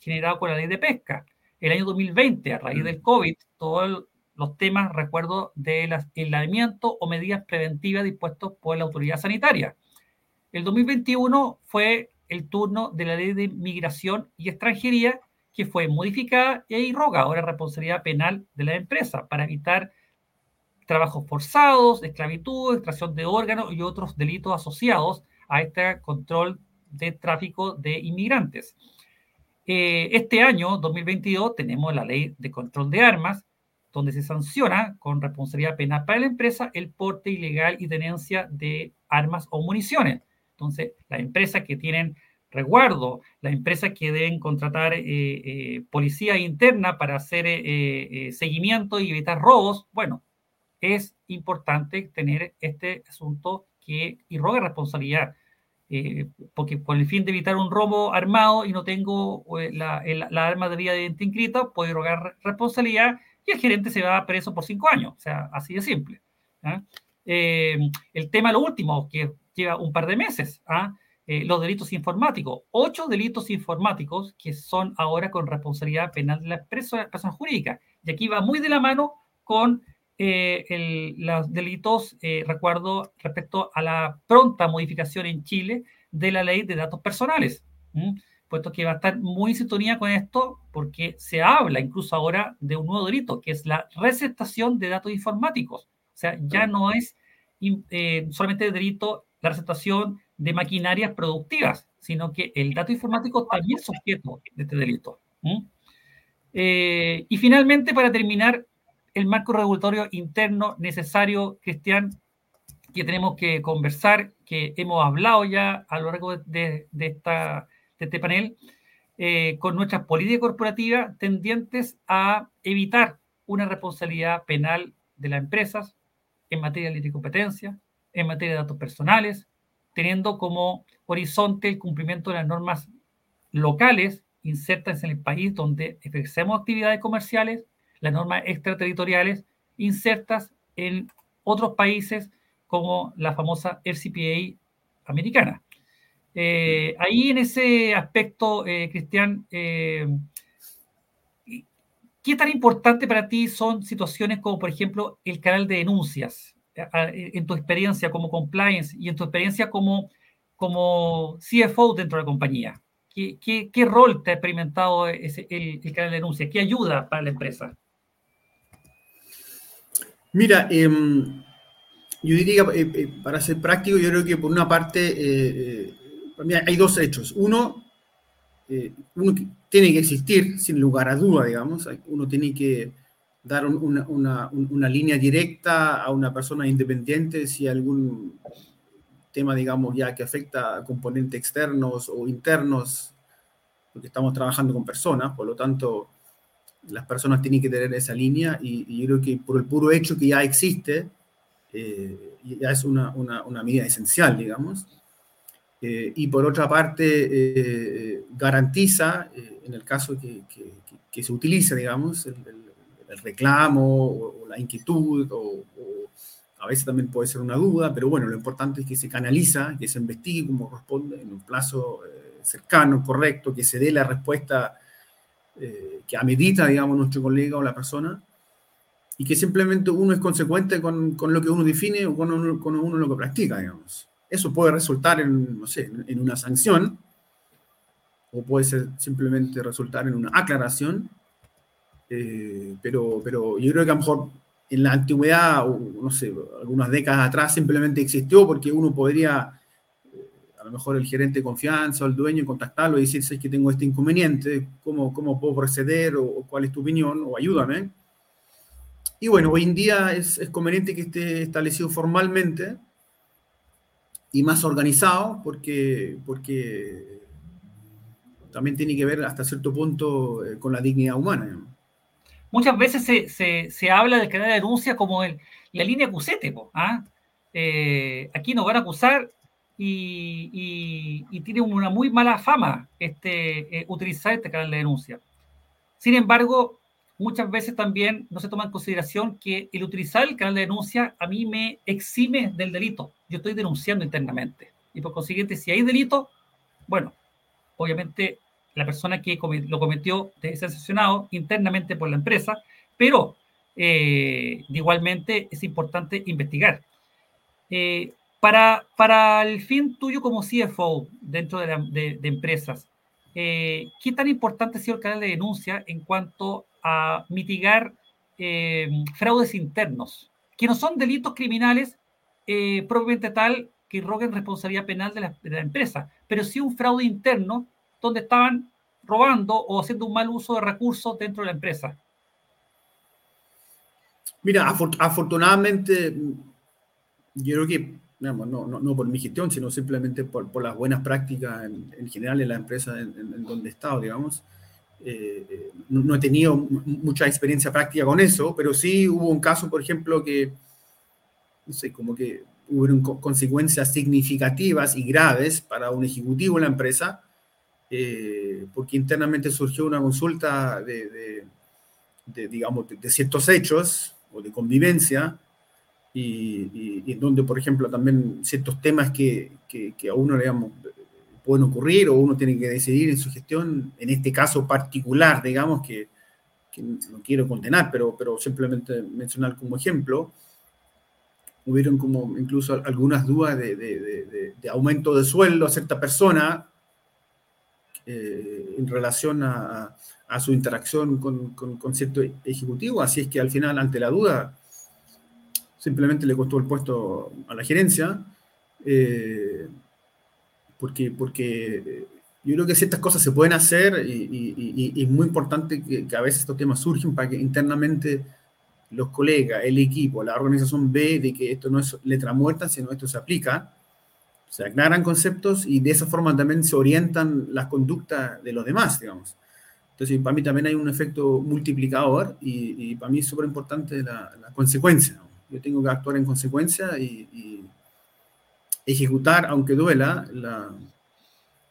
generado con la ley de pesca. El año 2020, a raíz del COVID, todos los temas, recuerdo, del aislamiento o medidas preventivas dispuestos por la autoridad sanitaria. El 2021 fue el turno de la ley de migración y extranjería que fue modificada y irroga ahora responsabilidad penal de la empresa para evitar trabajos forzados, esclavitud, extracción de órganos y otros delitos asociados a este control de tráfico de inmigrantes. Eh, este año, 2022, tenemos la ley de control de armas, donde se sanciona con responsabilidad penal para la empresa el porte ilegal y tenencia de armas o municiones. Entonces, las empresas que tienen resguardo, las empresas que deben contratar eh, eh, policía interna para hacer eh, seguimiento y evitar robos, bueno, es importante tener este asunto que irroga responsabilidad, eh, porque con el fin de evitar un robo armado y no tengo eh, la, el, la, arma de vía de inscrita, puedo irrogar responsabilidad y el gerente se va preso por cinco años, o sea, así de simple. Eh, el tema, lo último, que lleva un par de meses, ¿ah? los delitos informáticos, ocho delitos informáticos que son ahora con responsabilidad penal de la persona, persona jurídica. Y aquí va muy de la mano con eh, el, los delitos, eh, recuerdo, respecto a la pronta modificación en Chile de la ley de datos personales, ¿m? puesto que va a estar muy en sintonía con esto porque se habla incluso ahora de un nuevo delito, que es la receptación de datos informáticos. O sea, ya no es eh, solamente delito la receptación de maquinarias productivas, sino que el dato informático también es sujeto de este delito. Eh, y finalmente, para terminar, el marco regulatorio interno necesario, Cristian, que tenemos que conversar, que hemos hablado ya a lo largo de, esta, este panel, eh, con nuestras políticas corporativas tendientes a evitar una responsabilidad penal de las empresas en materia de competencia, en materia de datos personales, teniendo como horizonte el cumplimiento de las normas locales insertas en el país donde ejercemos actividades comerciales, las normas extraterritoriales insertas en otros países como la famosa RCPA americana. Eh, ahí en ese aspecto, eh, Cristian, eh, ¿qué tan importante para ti son situaciones como, por ejemplo, el canal de denuncias? En tu experiencia como compliance y en tu experiencia como, como CFO dentro de la compañía. ¿Qué, qué, rol te ha experimentado ese, el, canal de denuncias? ¿Qué ayuda para la empresa? Mira, em, yo diría, eh, eh, para ser práctico, yo creo que por una parte eh, hay dos hechos. Uno, uno tiene que existir, sin lugar a duda, digamos. Uno tiene que dar una, una, una, línea directa a una persona independiente si algún tema, digamos, ya que afecta a componentes externos o internos, porque estamos trabajando con personas, por lo tanto, las personas tienen que tener esa línea y, y yo creo que por el puro hecho que ya existe, eh, ya es una, una, medida esencial, digamos. Eh, y por otra parte, eh, garantiza, en el caso que, que, se utilice, digamos, el, reclamo o, la inquietud, o, a veces también puede ser una duda, pero bueno, lo importante es que se canaliza, que se investigue como corresponde en un plazo cercano, correcto, que se dé la respuesta que amerita, digamos, nuestro colega o la persona y que simplemente uno es consecuente con, con lo que uno define o con uno, con uno lo que practica, digamos. Eso puede resultar en, no sé, en una sanción o puede ser simplemente resultar en una aclaración, eh, pero, pero yo creo que a lo mejor en la antigüedad, o no sé, algunas décadas atrás simplemente existió porque uno podría, eh, a lo mejor el gerente de confianza o el dueño, contactarlo y decir, si es que tengo este inconveniente, ¿cómo, cómo puedo proceder o, o cuál es tu opinión o ayúdame? Y bueno, hoy en día es, conveniente que esté establecido formalmente y más organizado porque, porque también tiene que ver hasta cierto punto eh, con la dignidad humana. Muchas veces se, se, habla del canal de denuncia como el, la línea cusete. ¿ah? Eh, aquí nos van a acusar y, y, tiene una muy mala fama este, eh, utilizar este canal de denuncia. Sin embargo, muchas veces también no se toma en consideración que el utilizar el canal de denuncia a mí me exime del delito. Yo estoy denunciando internamente. Y por consiguiente, si hay delito, bueno, obviamente la persona que lo cometió debe ser sancionado internamente por la empresa, pero eh, igualmente es importante investigar. Eh, para, para el fin tuyo como CFO dentro de, empresas, eh, ¿qué tan importante ha sido el canal de denuncia en cuanto a mitigar fraudes internos, que no son delitos criminales propiamente tal que roguen responsabilidad penal de la, empresa, pero sí un fraude interno donde estaban robando o haciendo un mal uso de recursos dentro de la empresa. Mira, afortunadamente, yo creo que, no, no, por mi gestión, sino simplemente por, las buenas prácticas en, general en la empresa en, donde he estado, digamos, eh, no, he tenido mucha experiencia práctica con eso, pero sí hubo un caso, por ejemplo, que, no sé, como que hubo consecuencias significativas y graves para un ejecutivo en la empresa, eh, porque internamente surgió una consulta de, digamos, de, ciertos hechos o de convivencia, y, en donde, por ejemplo, también ciertos temas que, que, que a uno, digamos, pueden ocurrir o uno tiene que decidir en su gestión, en este caso particular, digamos, que, no quiero condenar, pero, pero simplemente mencionar como ejemplo, hubieron como incluso algunas dudas de, aumento de sueldo a cierta persona eh, en relación a, su interacción con, con, cierto ejecutivo, así es que al final, ante la duda, simplemente le costó el puesto a la gerencia. Eh, porque, porque yo creo que ciertas cosas se pueden hacer y, es muy importante que, a veces estos temas surgen para que internamente los colegas, el equipo, la organización ve de que esto no es letra muerta, sino esto se aplica, se aclaran conceptos y de esa forma también se orientan las conductas de los demás, digamos. Entonces, para mí también hay un efecto multiplicador y, para mí es súper importante la, consecuencia. Yo tengo que actuar en consecuencia y, ejecutar, aunque duela,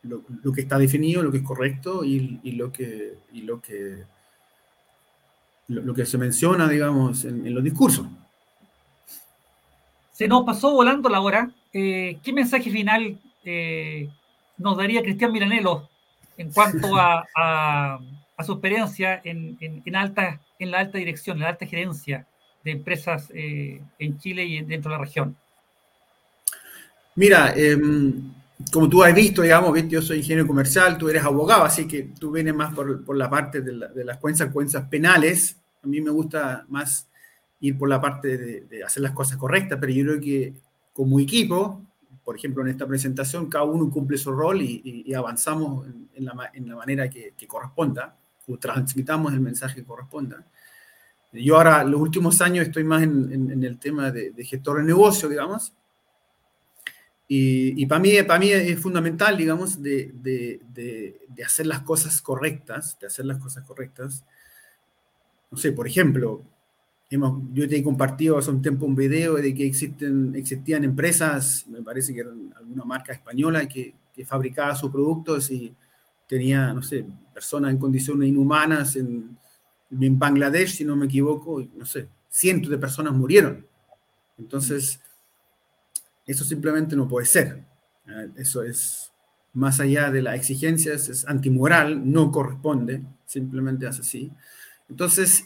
lo, que está definido, lo que es correcto y, lo que, lo, que, lo, que se menciona, digamos, en, los discursos. Se nos pasó volando la hora. Eh, ¿Qué mensaje final eh, nos daría Cristian Miranelo en cuanto a, su experiencia en, la alta dirección, en la alta gerencia de empresas eh, en Chile y dentro de la región? Mira, em, como tú has visto, digamos, yo soy ingeniero comercial, tú eres abogado, así que tú vienes más por, la parte de, las consecuencias penales. A mí me gusta más ir por la parte de, hacer las cosas correctas, pero yo creo que como equipo, por ejemplo, en esta presentación, cada uno cumple su rol y, avanzamos en, la, manera que, corresponda, o transmitamos el mensaje que corresponda. Yo ahora, los últimos años, estoy más en, el tema de, gestor de negocio, digamos. Y, para, mí, para mí es fundamental, digamos, de, de, hacer las cosas correctas, de hacer las cosas correctas. No sé, por ejemplo, yo te he compartido hace un tiempo un video de que existen, existían empresas, me parece que eran alguna marca española que, que fabricaba sus productos y tenía, no sé, personas en condiciones inhumanas en, en Bangladesh, si no me equivoco, y, no sé, cientos de personas murieron. Entonces, eso simplemente no puede ser. Eso es, más allá de las exigencias, es antimoral, no corresponde, simplemente es así. Entonces,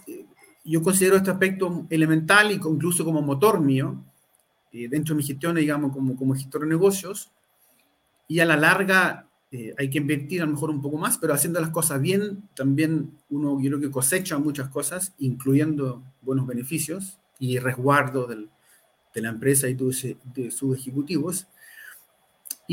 yo considero este aspecto elemental y incluso como motor mío, eh, dentro de mi gestión, digamos, como, como gestor de negocios, y a la larga eh, hay que invertir a lo mejor un poco más, pero haciendo las cosas bien, también uno, yo creo que cosecha muchas cosas, incluyendo buenos beneficios y resguardo del, de la empresa y de sus ejecutivos.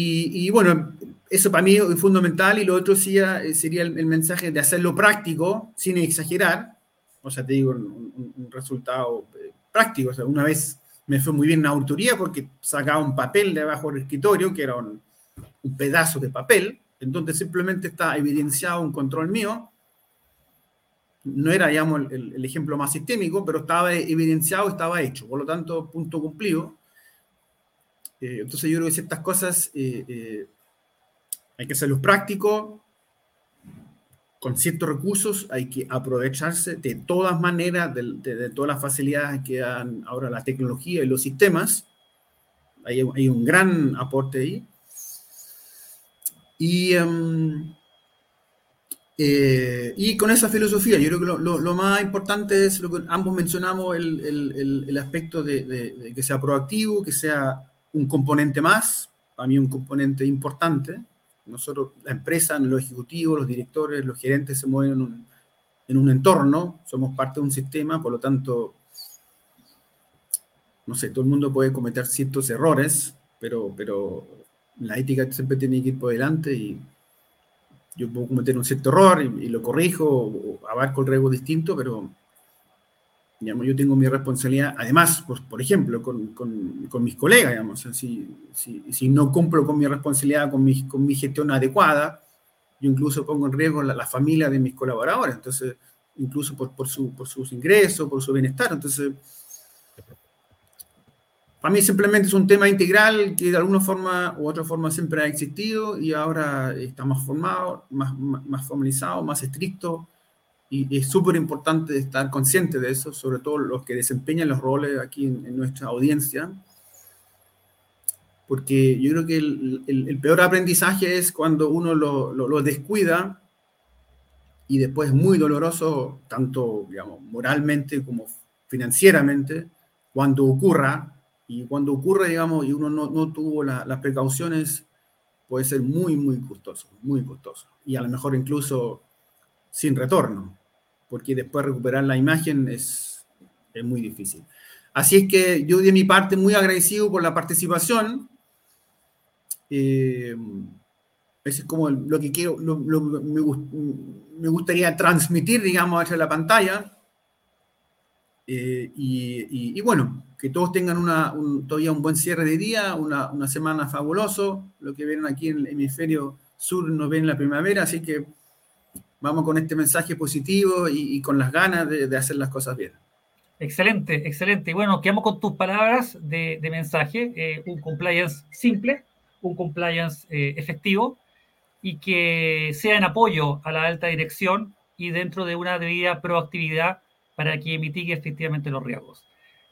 Y, bueno, eso para mí es fundamental y lo otro sería, sería el, el mensaje de hacerlo práctico, sin exagerar, o sea, te digo, un, resultado eh, práctico. O sea, una vez me fue muy bien una autoría porque sacaba un papel de abajo del escritorio, que era un, pedazo de papel, entonces simplemente está evidenciado un control mío. No era, digamos, el, ejemplo más sistémico, pero estaba evidenciado, estaba hecho. Por lo tanto, punto cumplido. Eh, entonces yo creo que ciertas cosas eh, hay que hacerlos prácticos, con ciertos recursos hay que aprovecharse de todas maneras, de, todas las facilidades que dan ahora la tecnología y los sistemas. Hay, hay un gran aporte ahí. Y, em, eh, y con esa filosofía, yo creo que lo, lo, más importante es lo que ambos mencionamos, el, el, el aspecto de, de, que sea proactivo, que sea un componente más, para mí un componente importante, nosotros, la empresa, los ejecutivos, los directores, los gerentes se mueven en un, en un entorno, somos parte de un sistema, por lo tanto, no sé, todo el mundo puede cometer ciertos errores, pero, pero la ética siempre tiene que ir por delante y yo puedo cometer un cierto error y, lo corrijo o, abarco el riesgo distinto, pero yo tengo mi responsabilidad, además, pues, por ejemplo, con, con, mis colegas, digamos, si, si, si, no cumplo con mi responsabilidad, con mi, con mi gestión adecuada, yo incluso pongo en riesgo la, la familia de mis colaboradores, entonces, incluso por, por, su, por sus ingresos, por su bienestar, entonces, para mí simplemente es un tema integral que de alguna forma u otra forma siempre ha existido y ahora está más formado, más, más formalizado, más estricto, y, es súper importante estar consciente de eso, sobre todo los que desempeñan los roles aquí en, nuestra audiencia, porque yo creo que el, el, peor aprendizaje es cuando uno lo, lo, descuida y después es muy doloroso, tanto digamos, moralmente como financieramente, cuando ocurra, y cuando ocurre, digamos, y uno no, no tuvo las precauciones, puede ser muy, muy costoso, muy costoso, y a lo mejor incluso sin retorno porque después recuperar la imagen es, es muy difícil. Así es que yo de mi parte muy agradecido por la participación Eh, es como lo que quiero, me, gustaría transmitir, digamos, hacia la pantalla. Eh, y, bueno, que todos tengan una, todavía un buen cierre de día, una, semana fabuloso. Lo que ven aquí en el hemisferio sur nos ven en la primavera, así que vamos con este mensaje positivo y, con las ganas de, hacer las cosas bien. Excelente, excelente. Y bueno, quedamos con tus palabras de, mensaje, eh, un compliance simple, un compliance eh, efectivo y que sea en apoyo a la alta dirección y dentro de una debida proactividad para que mitigue efectivamente los riesgos.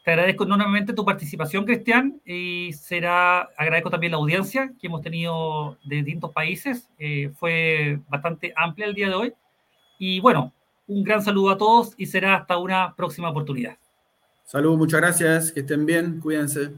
Te agradezco enormemente tu participación, Cristian, y será, agradezco también la audiencia que hemos tenido de distintos países. Eh, fue bastante amplia el día de hoy. Y bueno, un gran saludo a todos y será hasta una próxima oportunidad. Saludos, muchas gracias, que estén bien, cuídense.